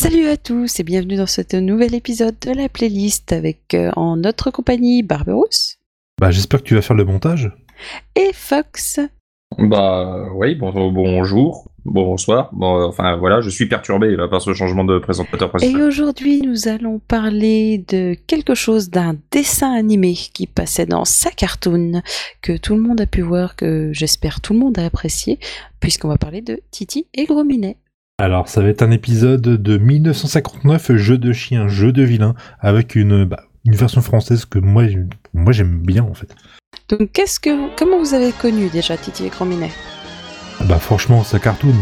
Salut à tous et bienvenue dans ce nouvel épisode de la playlist avec euh, en notre compagnie Barberousse Bah j'espère que tu vas faire le montage. et Fox. Bah oui, bon, bonjour, bonsoir. Bon, enfin voilà, je suis perturbé là, par ce changement de présentateur Et principal. aujourd'hui nous allons parler de quelque chose d'un dessin animé qui passait dans sa cartoon que tout le monde a pu voir, que j'espère tout le monde a apprécié, puisqu'on va parler de Titi et Gros Minet. Alors ça va être un épisode de 1959, jeu de chien, jeu de vilain, avec une, bah, une version française que moi, moi j'aime bien en fait. Donc qu'est-ce que comment vous avez connu déjà Titi et Gros Minet Bah franchement, sa cartoon,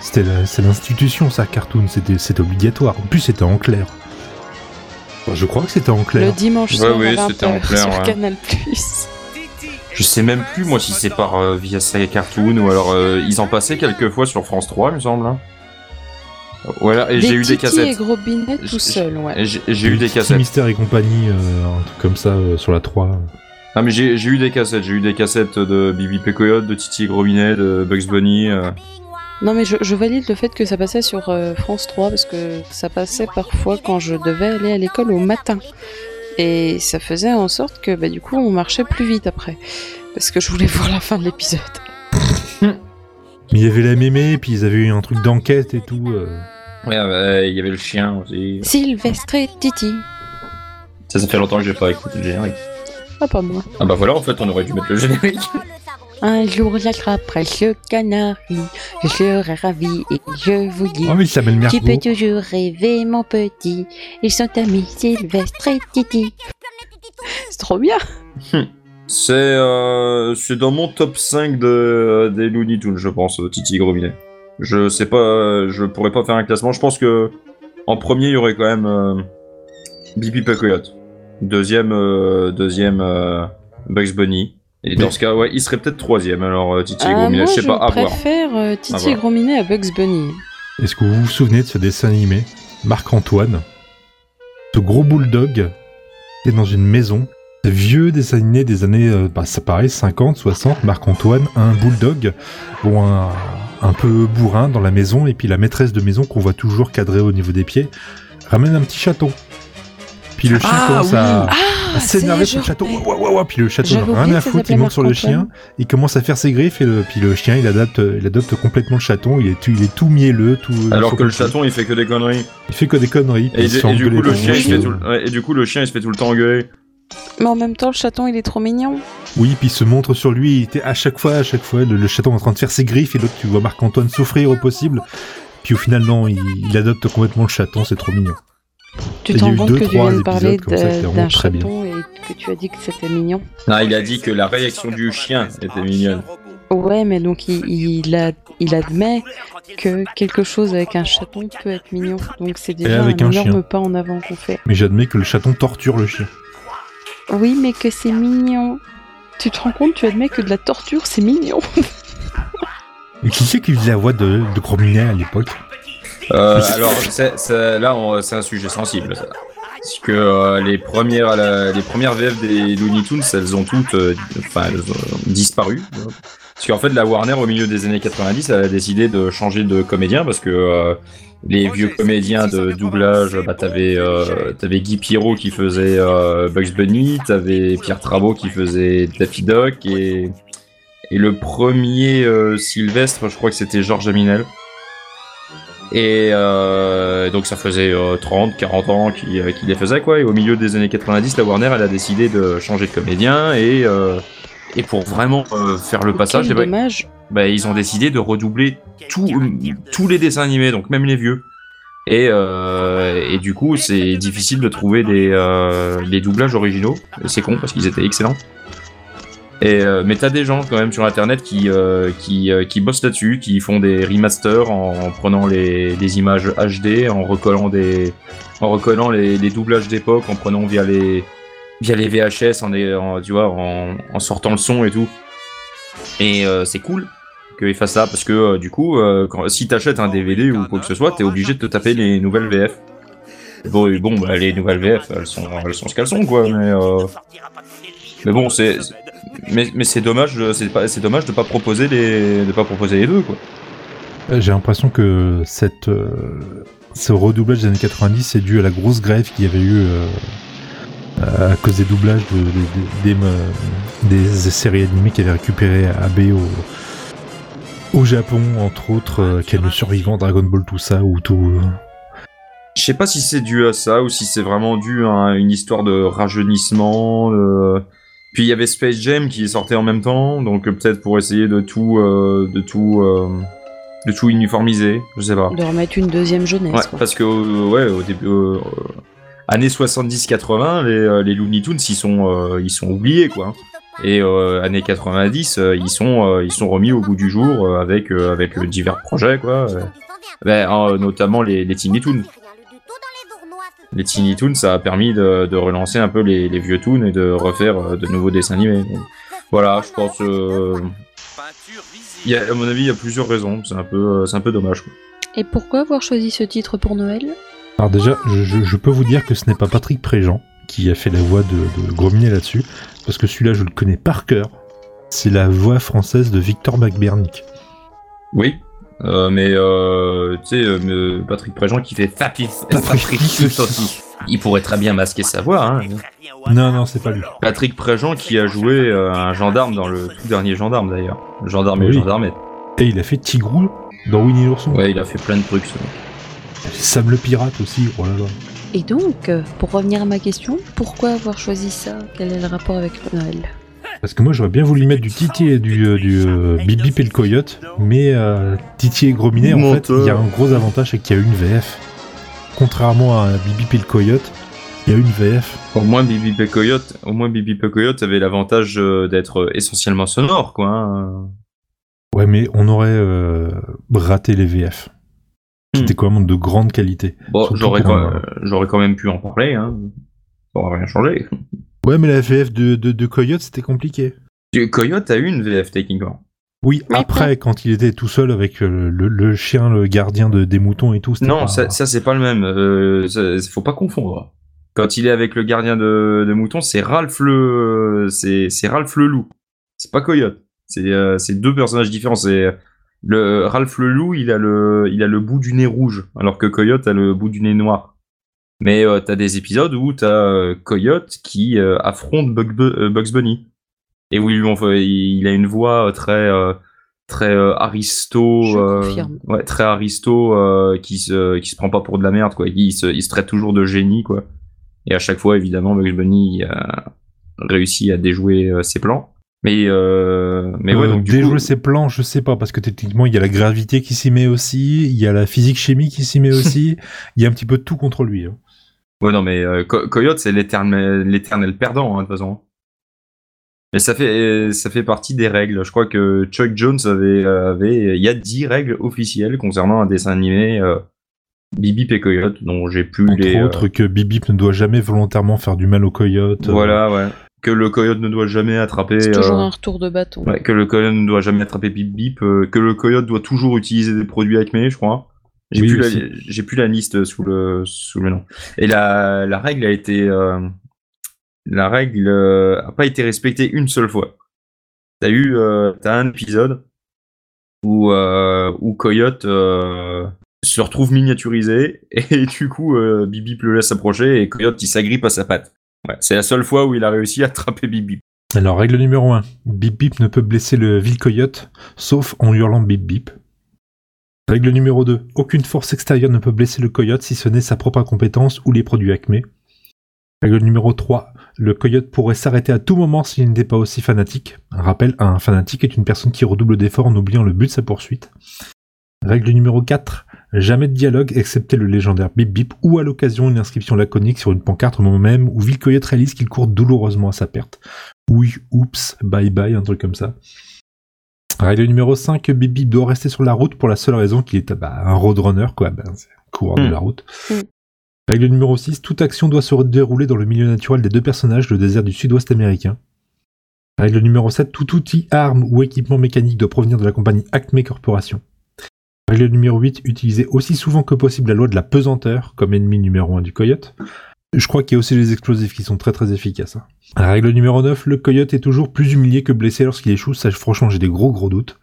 c'était la- c'est l'institution, sa cartoon, c'était c'était obligatoire. En plus c'était en clair. Bah, je crois que c'était en Le clair. dimanche Ouais, soir oui, c'était en 20h clair, sur ouais. Canal+. Je sais même plus moi si c'est par euh, via Saga Cartoon ou alors euh, ils en passaient quelques fois sur France 3, il me semble. Voilà, et Des j'ai eu des Titi et cassettes. Gros Minet tout seul, ouais. J'ai eu des cassettes. Mystère et compagnie, euh, un truc comme ça euh, sur la 3. Ah mais j'ai eu des cassettes, j'ai eu des cassettes de Bibi Coyote, de Titi et Gros de Bugs Bunny. euh. Non mais je, je valide le fait que ça passait sur euh, France 3 parce que ça passait parfois quand je devais aller à l'école au matin. Et ça faisait en sorte que bah, du coup on marchait plus vite après. Parce que je voulais voir la fin de l'épisode. Mais il y avait la mémé, puis ils avaient eu un truc d'enquête et tout. Euh. Ouais, ouais, il y avait le chien aussi. Sylvestre et Titi. Ça, ça fait longtemps que j'ai pas écouté le générique. Ah pas moi. Ah bah voilà, en fait, on aurait dû mettre le générique. Un jour j'attraperai ce canari. Je serai ravi et je vous dis. Oh mais il s'appelle Tu peux toujours rêver mon petit. Ils sont amis Sylvestre et Titi. C'est trop bien. C'est euh, c'est dans mon top 5 de, des Looney Tunes, je pense, euh, Titi Grominet. Je sais pas, je pourrais pas faire un classement. Je pense que en premier, il y aurait quand même euh, Bibi Coyote. Deuxième, euh, deuxième euh, Bugs Bunny. Et dans ce cas, ouais, il serait peut-être troisième. Alors, euh, Titi Ah, Grominet, moi je sais pas, à voir. préfère euh, Titi À et voir. Gros Minet à Bugs Bunny. Est-ce que vous vous souvenez de ce dessin animé? Marc-Antoine, ce gros bulldog, est dans une maison. Ce vieux dessin animé des années, euh, bah, ça paraît, 50, 60. Marc-Antoine, un bulldog, bon, un, un peu bourrin dans la maison, et puis la maîtresse de maison qu'on voit toujours cadrée au niveau des pieds, ramène un petit chaton. Puis le chien Ah, commence oui. à, Ah, à s'énerver sur le chaton. reconnais. Ouah, ouah, ouah. Puis le chaton n'a rien à foutre, il monte sur le chien, il commence à faire ses griffes, et le, puis le chien, il adapte, il adopte complètement le chaton, il est tout, il est tout mielleux, tout... Alors que le chaton, il fait que des conneries. il fait que des conneries. Et, il se fait et du engueuler coup, le par chien, il son se fait chien. tout, le- ouais, et du coup, le chien, il se fait tout le temps engueuler. Mais en même temps, le chaton, il est trop mignon. Oui, puis il se montre sur lui. Il était à chaque fois, à chaque fois, le, le chaton est en train de faire ses griffes et l'autre, tu vois Marc-Antoine souffrir au possible. Puis au final, non, il, il adopte complètement le chaton. C'est trop mignon. Tu Il y te a rends eu compte deux, que tu trois viens de parler d'un chaton et que tu as dit que c'était mignon. Non, il a dit que la réaction du chien était mignonne. Ouais, mais donc il, il, a- il admet que quelque chose avec un chaton peut être mignon. Donc c'est déjà avec un un énorme chien. pas en avant qu'on fait. Mais j'admets que le chaton torture le chien. Oui, mais que c'est mignon. Tu te rends compte, tu admets que de la torture, c'est mignon. Et qui c'est qui faisait la voix de, de à l'époque? Euh, alors, là, c'est un sujet sensible. Ça. Parce que euh, les premières, la- les premières VF des Looney Tunes, elles ont toutes, euh, enfin, elles ont disparu. Parce qu'en fait, la Warner, au milieu des années 90, elle a décidé de changer de comédien parce que euh, les vieux comédiens de doublage, bah, t'avais, euh, t'avais Guy Pierrot qui faisait euh, Bugs Bunny, t'avais Pierre Trabot qui faisait Daffy Duck et et le premier euh, Sylvestre, je crois que c'était Georges Aminel. Et euh, donc ça faisait euh, 30, 40 ans qu'il euh, qu'il les faisait quoi. Et au milieu des années 90, la Warner elle a décidé de changer de comédien et euh, et pour vraiment euh, faire le passage, Quel eh ben, dommage. Bah, ils ont décidé de redoubler tout- tous les dessins animés, donc même les vieux. Et, euh, du coup, c'est difficile de trouver des, euh, doublages originaux. C'est con parce qu'ils étaient excellents. Euh, mais t'as des gens quand même sur internet qui, euh, euh, bossent là-dessus, qui font des remasters en, en prenant les, images HD, en recollant les, doublages d'époque, en prenant via les, via les VHS, en, sortant le son et tout. Et euh, c'est cool qu'ils fassent ça parce que euh, du coup, euh, si t'achètes un DVD ou quoi que ce soit, t'es obligé de te taper les nouvelles VF. Bon, bon, bah, les nouvelles VF, elles sont, elles sont ce qu'elles sont, quoi. Mais, euh, mais bon, c'est, mais, mais c'est dommage, c'est pas, c'est dommage de pas proposer les, de pas proposer les deux, quoi. J'ai l'impression que cette ce redoublage des années 90 c'est dû à la grosse grève qu'il y avait eu à cause des doublages de, de- de- des, des séries animées qui avaient récupéré AB au, au Japon, entre autres, euh, Ken le Survivant, Dragon Ball, tout ça, ou tout. euh, Je sais pas si c'est dû à ça ou si c'est vraiment dû à une histoire de rajeunissement. de- Puis il y avait Space Jam qui sortait en même temps, donc euh, peut-être pour essayer de tout, euh, de tout, euh, de tout uniformiser, je sais pas. De remettre une deuxième jeunesse. Ouais, quoi. parce que euh, ouais, au début, euh, euh, années 70-80, les, euh, les Looney Tunes ils sont, euh, ils sont oubliés quoi. Et euh, années 90, euh, ils sont, euh, ils sont remis au goût du jour euh, avec, euh, avec euh, divers projets quoi. euh, notamment les, les Tiny Toons. Les Tiny Toons, ça a permis de, de relancer un peu les, les vieux Toons et de refaire euh, de nouveaux dessins animés. Donc, voilà, je pense. euh, il y a, à mon avis, il y a plusieurs raisons. C'est un peu, euh, c'est un peu dommage. Quoi. Et pourquoi avoir choisi ce titre pour Noël? Alors déjà, je, je- je peux vous dire que ce n'est pas Patrick Préjean qui a fait la voix de, de Grominet là-dessus, parce que celui-là, je le connais par cœur. C'est la voix française de Victor McBernick. Oui. Euh, mais euh, tu sais, euh, me- Patrick Préjean qui fait Patrick. Il pourrait très bien masquer sa voix. Hein. Non, non, c'est pas lui. Patrick Préjean qui a joué euh, un gendarme dans le tout dernier gendarme d'ailleurs. Le gendarme et gendarmette. Et il a fait Tigrou dans Winnie l'ourson. Ouais, il a fait plein de trucs. ça. Sam le pirate aussi, oh là là. Et donc, euh, pour revenir à ma question, pourquoi avoir choisi ça? Quel est le rapport avec Noël? Parce que moi j'aurais bien voulu mettre du Titi et du, euh, du euh, Bip Bip et le Coyote, mais euh, Titi et Grominet, en fait, il y a un gros avantage, c'est qu'il y a une VF. Contrairement à Bip Bip et le Coyote, il y a une VF. Au moins Bibi P Coyote, au moins Coyote avait l'avantage d'être essentiellement sonore, quoi. hein. Ouais, mais on aurait euh, raté les VF. C'était quand même de grande qualité. Bon, Surtout j'aurais pour quand, un- euh, j'aurais quand même pu en parler. Hein. Ça aurait rien changé. Ouais, mais la VF de, de, de Coyote, c'était compliqué. Coyote a eu une VF techniquement. Oui, Mais après, quand il était tout seul avec euh, le, le chien, le gardien de, des moutons et tout, Non, pas- ça, ça c'est pas le même. Euh, ça- faut pas confondre. Quand il est avec le gardien de, de mouton, c'est Ralph le, c'est, Ralph le loup. C'est pas Coyote. C'est, euh, c'est deux personnages différents. C'est le Ralph le loup, il a le, il a le bout du nez rouge, alors que Coyote a le bout du nez noir. Mais euh, t'as des épisodes où t'as euh, Coyote qui euh, affronte Bug- Bu- euh, Bugs Bunny. Et où il, a une voix euh, très euh, très aristo euh, ouais très aristo euh, qui se qui se prend pas pour de la merde quoi. Il se, il se traite toujours de génie quoi. Et à chaque fois évidemment Bugs Bunny a réussi à déjouer ses plans mais euh, mais ouais Euh, donc du déjouer coup, ses plans, je sais pas, parce que techniquement, il y a la gravité qui s'y met aussi, il y a la physique-chimie qui s'y met aussi, il y a un petit peu de tout contre lui. hein. ouais non mais euh, Co- Coyote c'est l'éternel perdant hein, de toute façon mais ça fait ça fait partie des règles je crois que Chuck Jones avait avait il y a 10 règles officielles concernant un dessin animé euh, Bibi et Coyote dont j'ai plus Entre les euh, autres, que Bibip ne doit jamais volontairement faire du mal au coyote. Voilà, ouais. Que le coyote ne doit jamais attraper. C'est toujours euh, un retour de bâton. ouais, que le coyote ne doit jamais attraper Bip Bip. euh, que le coyote doit toujours utiliser des produits Acme, je crois. J'ai Oui, plus, la, aussi. j'ai plus la liste sous le, sous le nom. Et la, la règle a été. euh, la règle euh, a pas été respectée une seule fois. T'as eu. euh, T'as un épisode où, euh, où Coyote euh, se retrouve miniaturisé et du coup euh, Bip Bip le laisse approcher et Coyote il s'agrippe à sa patte. C'est la seule fois où il a réussi à attraper Bip Bip. Alors, règle numéro 1. Bip Bip ne peut blesser le vil coyote, sauf en hurlant Bip Bip. Règle numéro 2. Aucune force extérieure ne peut blesser le coyote si ce n'est sa propre compétence ou les produits Acme. Règle numéro 3. Le coyote pourrait s'arrêter à tout moment s'il n'était pas aussi fanatique. Rappel, un fanatique est une personne qui redouble d'efforts en oubliant le but de sa poursuite. Règle numéro 4. Jamais de dialogue excepté le légendaire Bip Bip ou à l'occasion une inscription laconique sur une pancarte au moment même où Vil Coyote réalise qu'il court douloureusement à sa perte. Oui, oups, bye bye, un truc comme ça. Règle numéro 5, Bip Bip doit rester sur la route pour la seule raison qu'il est bah, un roadrunner, quoi, ben, c'est un coureur de Hmm. la route. Hmm. Règle numéro 6, toute action doit se dérouler dans le milieu naturel des deux personnages, le désert du sud-ouest américain. Règle numéro 7, tout outil, arme ou équipement mécanique doit provenir de la compagnie Acme Corporation. Règle numéro 8, utiliser aussi souvent que possible la loi de la pesanteur comme ennemi numéro 1 du coyote. Je crois qu'il y a aussi les explosifs qui sont très très efficaces. hein. Règle numéro 9, le coyote est toujours plus humilié que blessé lorsqu'il échoue. Ça, franchement, j'ai des gros gros doutes.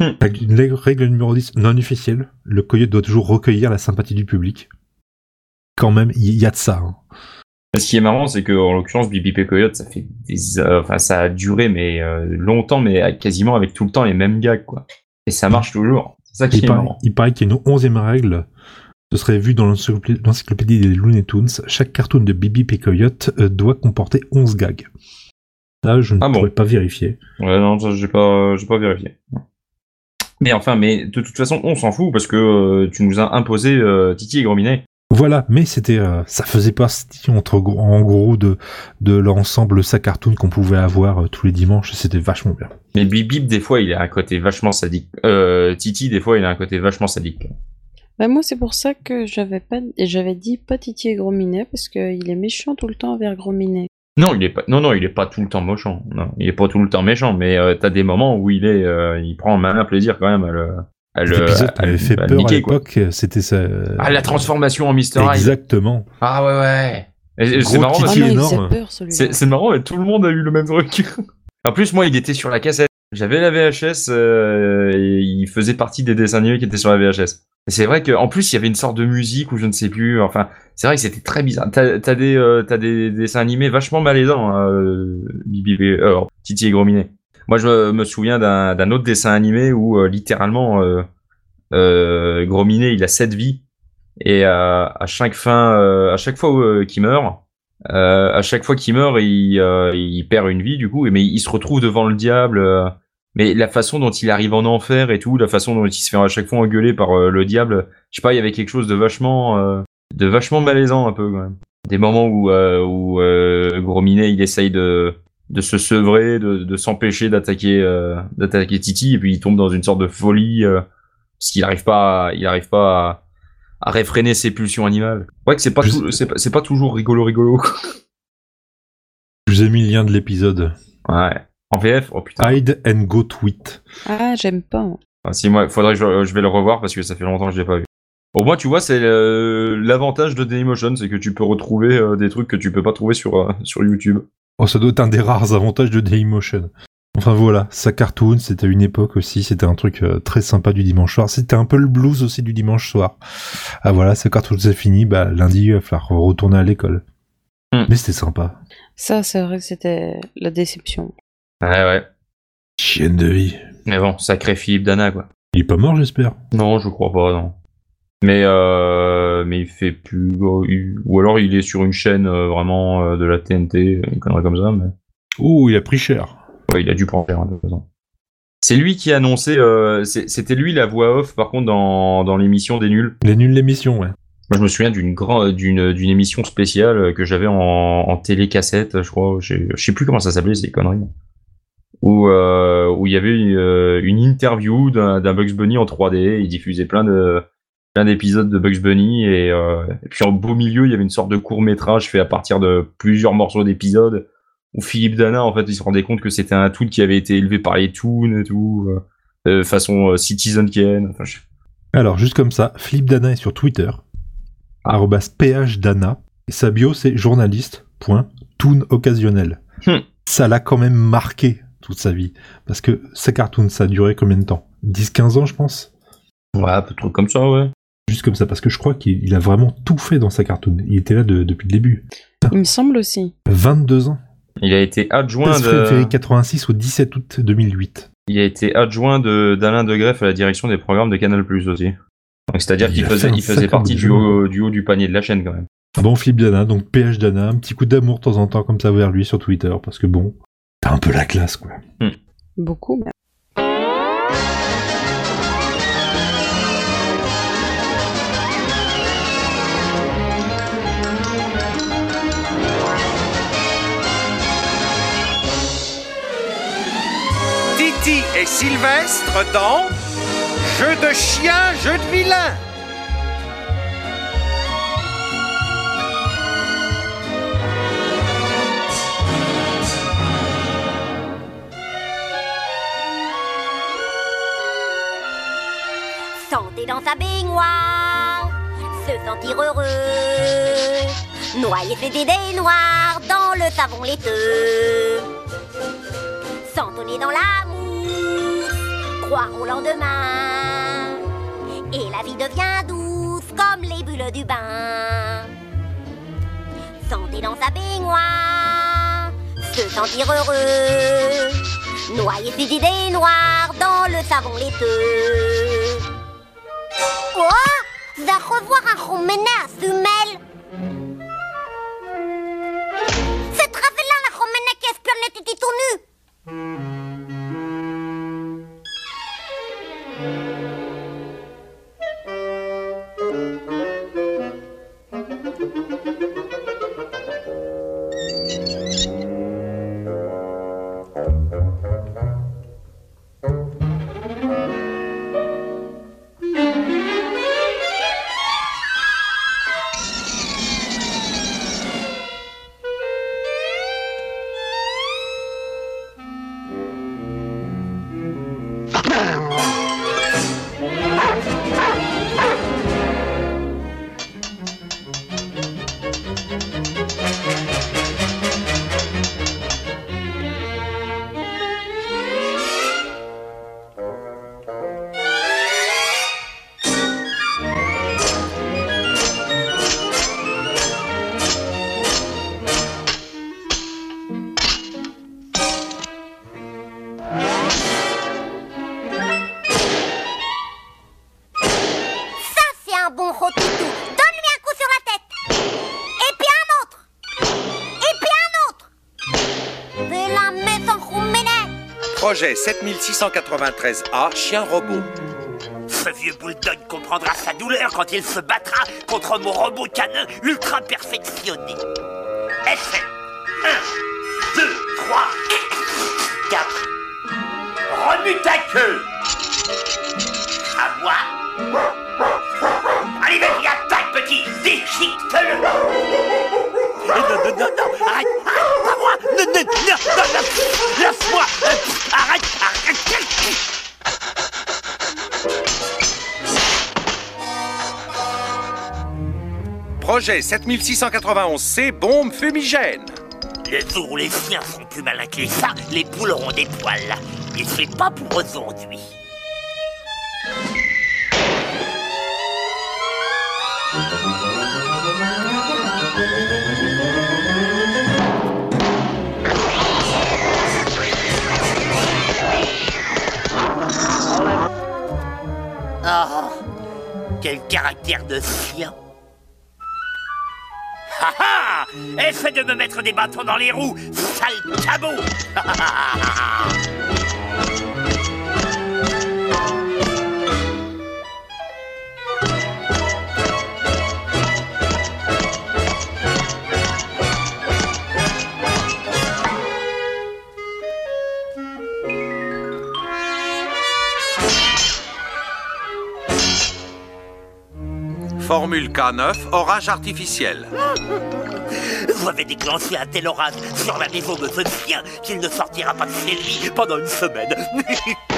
Lè- règle numéro 10, non officielle. Le coyote doit toujours recueillir la sympathie du public. Quand même, il y, a de ça. hein. Ce qui est marrant, c'est que en l'occurrence, BBP Coyote, ça fait des, euh, enfin, ça a duré mais euh, longtemps, mais à- quasiment avec tout le temps les mêmes gags, quoi. Et ça marche toujours. C'est ça qui Il, est paraît, marrant. il paraît qu'il y a une onzième règle. Ce serait vu dans l'encyclopé- l'encyclopédie des Looney Tunes. Chaque cartoon de Bibi et Coyote euh, doit comporter 11 gags. Ça, je ne Ah bon. pourrais pas vérifier. Ouais, non, ça, j'ai pas, j'ai pas vérifié. Mais enfin, mais de toute façon, on s'en fout parce que euh, tu nous as imposé euh, Titi et Grominet. Voilà, mais c'était, euh, ça faisait partie entre gros- en gros de de l'ensemble sa cartoon qu'on pouvait avoir euh, tous les dimanches. et C'était vachement bien. Mais Bip Bip, des fois, il a un côté vachement sadique. Euh, Titi, des fois, il a un côté vachement sadique. Bah, moi, c'est pour ça que j'avais pas, et j'avais dit pas Titi et Gros Minet, parce qu'il est méchant tout le temps envers Gros Minet. Non, il est pas, non, non, il est pas tout le temps méchant. Non, il est pas tout le temps méchant, mais euh, t'as des moments où il est, euh, il prend un malin plaisir quand même à le, le, m'avait fait peur à l'époque. C'était ça. Ah, la transformation en Mister Hyde. Exactement. Ah ouais, ouais. C'est marrant parce Ah c'est c'est marrant, mais tout le monde a eu le même truc. en plus, moi, il était sur la cassette. J'avais la VHS euh, et il faisait partie des dessins animés qui étaient sur la VHS. Et c'est vrai qu'en plus, il y avait une sorte de musique ou je ne sais plus. Enfin, c'est vrai que c'était très bizarre. T'as t'as des, euh, t'as des dessins animés vachement malaisants, hein, euh, Bibi, euh, Titi et Grominet. Moi, je me- souviens d'un autre dessin animé où euh, littéralement euh, euh, Grominet, il a sept vies et à chaque fin, euh, à chaque fois qu'il meurt, à chaque fois qu'il meurt, il, il perd une vie du coup, mais il se retrouve devant le diable. mais la façon dont il arrive en enfer et tout, la façon dont il se fait à chaque fois engueuler par le diable, je sais pas, il y avait quelque chose de vachement, de vachement malaisant un peu quand même. Des moments où, euh, où euh, Gros il essaye de, de se sevrer, de, de s'empêcher d'attaquer, euh, d'attaquer Titi, et puis il tombe dans une sorte de folie euh, parce qu'il arrive pas, à- il arrive pas à, à réfréner ses pulsions animales. Ouais, que c'est pas, c'est pas, c'est pas toujours rigolo, rigolo. Je vous ai mis le lien de l'épisode. Ouais. En VF, oh putain. Hide and go tweet. Ah, j'aime pas. Ah, si moi, faudrait que je, je vais le revoir parce que ça fait longtemps que je l'ai pas vu. Au moins, tu vois, c'est euh, l'avantage de Dailymotion, c'est que tu peux retrouver euh, des trucs que tu peux pas trouver sur euh, sur YouTube. Oh, ça doit être un des rares avantages de Dailymotion. Enfin voilà, sa cartoon, c'était une époque aussi, c'était un truc euh, très sympa du dimanche soir. C'était un peu le blues aussi du dimanche soir. Ah voilà, sa cartoon c'est fini, bah lundi il va falloir retourner à l'école. Hmm. Mais c'était sympa. Ça, c'est vrai que c'était la déception. Ouais, ouais. Chienne de vie. Mais bon, sacré Philippe Dana, quoi. Il est pas mort, j'espère. Non, je crois pas, non. Mais euh, mais il fait plus, euh, ou alors il est sur une chaîne euh, vraiment euh, de la TNT, une connerie comme ça, mais. Oh, il a pris cher. Ouais, il a dû prendre cher, hein, de toute façon. C'est lui qui a annoncé, euh, c'était lui la voix off, par contre, dans, dans l'émission des nuls. Il est nul l'émission, ouais. Moi, je me souviens d'une grande, d'une, d'une émission spéciale que j'avais en, en télécassette, je crois. Je je sais plus comment ça s'appelait, ces conneries. Où, euh, où il y avait une, euh, une interview d'un, d'un Bugs Bunny en 3D. Il diffusait plein de, plein d'épisodes de Bugs Bunny et, euh, et puis en beau milieu, il y avait une sorte de court métrage fait à partir de plusieurs morceaux d'épisodes où Philippe Dana, en fait, il se rendait compte que c'était un toon qui avait été élevé par les Toons et tout, euh, euh, façon euh, Citizen Kane. Enfin, je- Alors, juste comme ça, Flip Dana est sur Twitter. arrobas phdana. Et sa bio, c'est journaliste. Point. Toon occasionnel. Hmm. Ça l'a quand même marqué toute sa vie. Parce que sa cartoon, ça a duré combien de temps? 10-15 ans, je pense? Ouais, un peu de trucs comme ça, ouais. Juste comme ça, parce que je crois qu'il il a vraiment tout fait dans sa cartoon. Il était là de- depuis le début. Il me semble aussi. 22 ans. Il a été adjoint 16 de... février 86 au 17 août 2008. Il a été adjoint de d'Alain de Greff à la direction des programmes de Canal Plus aussi. Donc c'est-à-dire Il qu'il faisait, il faisait partie du haut, du haut du panier de la chaîne quand même. Bon, Flip Dana, donc PH Dana, un petit coup d'amour de temps en temps comme ça vers lui sur Twitter, parce que bon, t'as un peu la classe, quoi. Beaucoup. mais- et Sylvestre dans Jeu de chien, jeu de vilain. Santé dans sa baignoire, se sentir heureux. Noyer ses idées noires dans le savon laiteux. S'entonner dans la croire au lendemain. Et la vie devient douce comme les bulles du bain. Santé dans sa baignoire, se sentir heureux. Noyer ses idées noires dans le savon laiteux. Oh, va revoir un romené Ça, Projet 7693A, chien robot. Ce vieux bulldog comprendra sa douleur quand il se battra contre mon robot canin ultra perfectionné. Essai 1, 2, 3, 4. Remue ta queue À moi Allez, vas-y, attaque, petit Déchique-le Non, non, non, non, arrête, laisse-moi Arrête, arrête Projet 7691C, bombe fumigène. Le jour où les chiens sont plus malins que les chats, les poules auront des poils. Et c'est pas pour aujourd'hui. Ah, quel caractère de chien. Ha ha Essaie de me mettre des bâtons dans les roues, sale cabot Formule K9, orage artificiel. J'avais déclenché un tel orage sur la maison de ce chien qu'il ne sortira pas de chez lui pendant une semaine.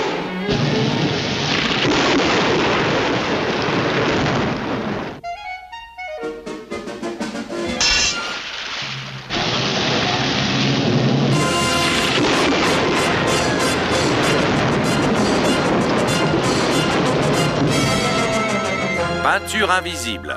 Invisible.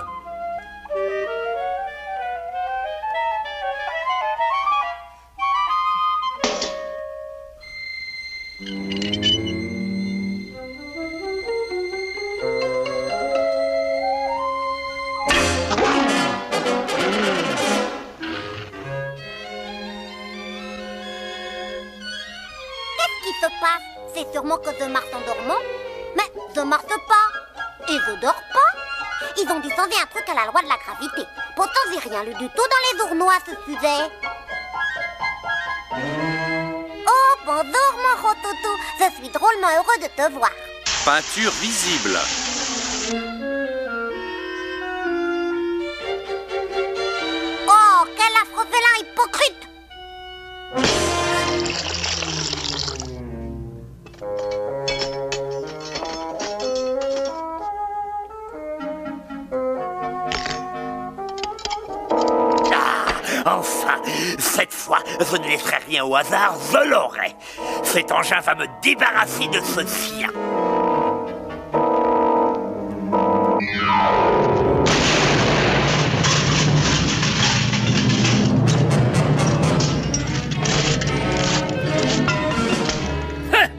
Qu'est-ce qui se passe? C'est sûrement que The Mars en dormant. Mais The Mars pas. Et The dort pas. Ils ont dû changer un truc à la loi de la gravité. Pourtant, j'ai rien lu du tout dans les journaux à ce sujet. Oh, bonjour mon rototo. Je suis drôlement heureux de te voir. Peinture visible. Enfin, cette fois, je ne laisserai rien au hasard, je l'aurai. Cet engin va me débarrasser de ce chien. Hein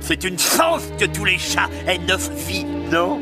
C'est une chance que tous les chats aient neuf vies, non?